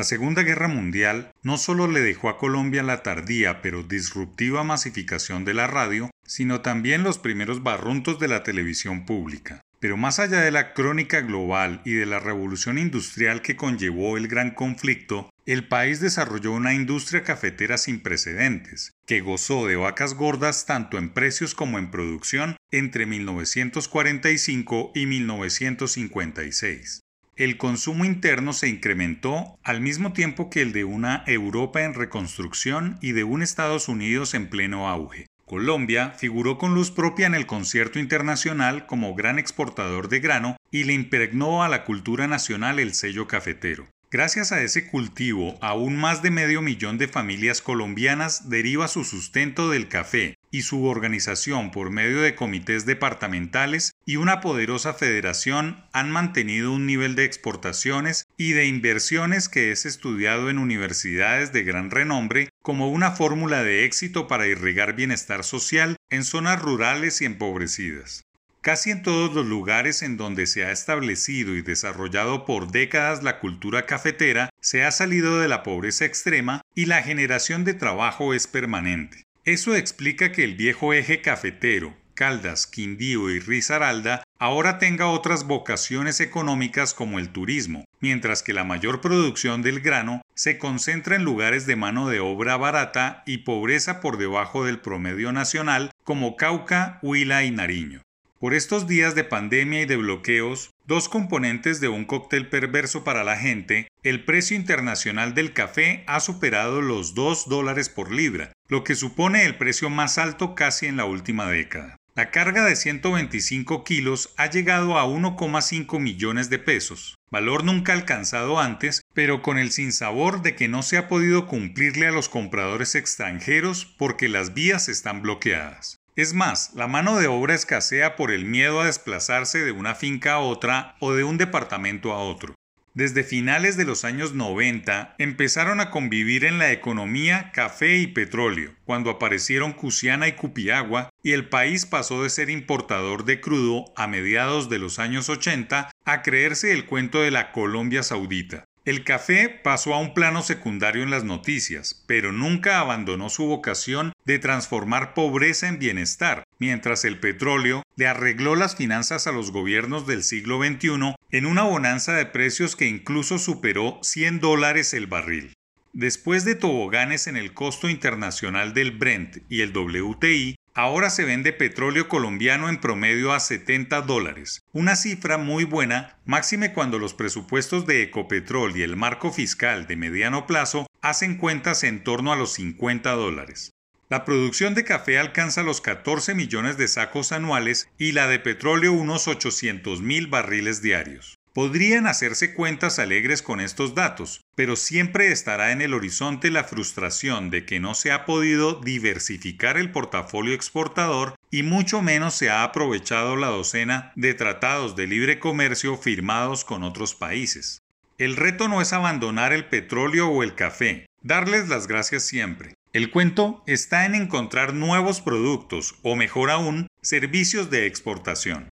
La Segunda Guerra Mundial no solo le dejó a Colombia la tardía pero disruptiva masificación de la radio, sino también los primeros barruntos de la televisión pública. Pero más allá de la crónica global y de la revolución industrial que conllevó el gran conflicto, el país desarrolló una industria cafetera sin precedentes, que gozó de vacas gordas tanto en precios como en producción entre 1945 y 1956. El consumo interno se incrementó al mismo tiempo que el de una Europa en reconstrucción y de un Estados Unidos en pleno auge. Colombia figuró con luz propia en el concierto internacional como gran exportador de grano y le impregnó a la cultura nacional el sello cafetero. Gracias a ese cultivo, aún más de medio millón de familias colombianas deriva su sustento del café y su organización por medio de comités departamentales y una poderosa federación han mantenido un nivel de exportaciones y de inversiones que es estudiado en universidades de gran renombre como una fórmula de éxito para irrigar bienestar social en zonas rurales y empobrecidas. Casi en todos los lugares en donde se ha establecido y desarrollado por décadas la cultura cafetera, se ha salido de la pobreza extrema y la generación de trabajo es permanente. Eso explica que el viejo eje cafetero, Caldas, Quindío y Risaralda ahora tenga otras vocaciones económicas como el turismo, mientras que la mayor producción del grano se concentra en lugares de mano de obra barata y pobreza por debajo del promedio nacional como Cauca, Huila y Nariño. Por estos días de pandemia y de bloqueos, dos componentes de un cóctel perverso para la gente, el precio internacional del café ha superado los 2 dólares por libra, lo que supone el precio más alto casi en la última década. La carga de 125 kilos ha llegado a 1,5 millones de pesos, valor nunca alcanzado antes, pero con el sinsabor de que no se ha podido cumplirle a los compradores extranjeros porque las vías están bloqueadas. Es más, la mano de obra escasea por el miedo a desplazarse de una finca a otra o de un departamento a otro. Desde finales de los años 90 empezaron a convivir en la economía café y petróleo, cuando aparecieron Cusiana y Cupiagua y el país pasó de ser importador de crudo a mediados de los años 80 a creerse el cuento de la Colombia Saudita. El café pasó a un plano secundario en las noticias, pero nunca abandonó su vocación de transformar pobreza en bienestar, mientras el petróleo le arregló las finanzas a los gobiernos del siglo XXI en una bonanza de precios que incluso superó 100 dólares el barril. Después de toboganes en el costo internacional del Brent y el WTI, Ahora se vende petróleo colombiano en promedio a 70 dólares, una cifra muy buena, máxime cuando los presupuestos de Ecopetrol y el marco fiscal de mediano plazo hacen cuentas en torno a los 50 dólares. La producción de café alcanza los 14 millones de sacos anuales y la de petróleo unos 800 mil barriles diarios. Podrían hacerse cuentas alegres con estos datos, pero siempre estará en el horizonte la frustración de que no se ha podido diversificar el portafolio exportador y mucho menos se ha aprovechado la docena de tratados de libre comercio firmados con otros países. El reto no es abandonar el petróleo o el café, darles las gracias siempre. El cuento está en encontrar nuevos productos o mejor aún, servicios de exportación.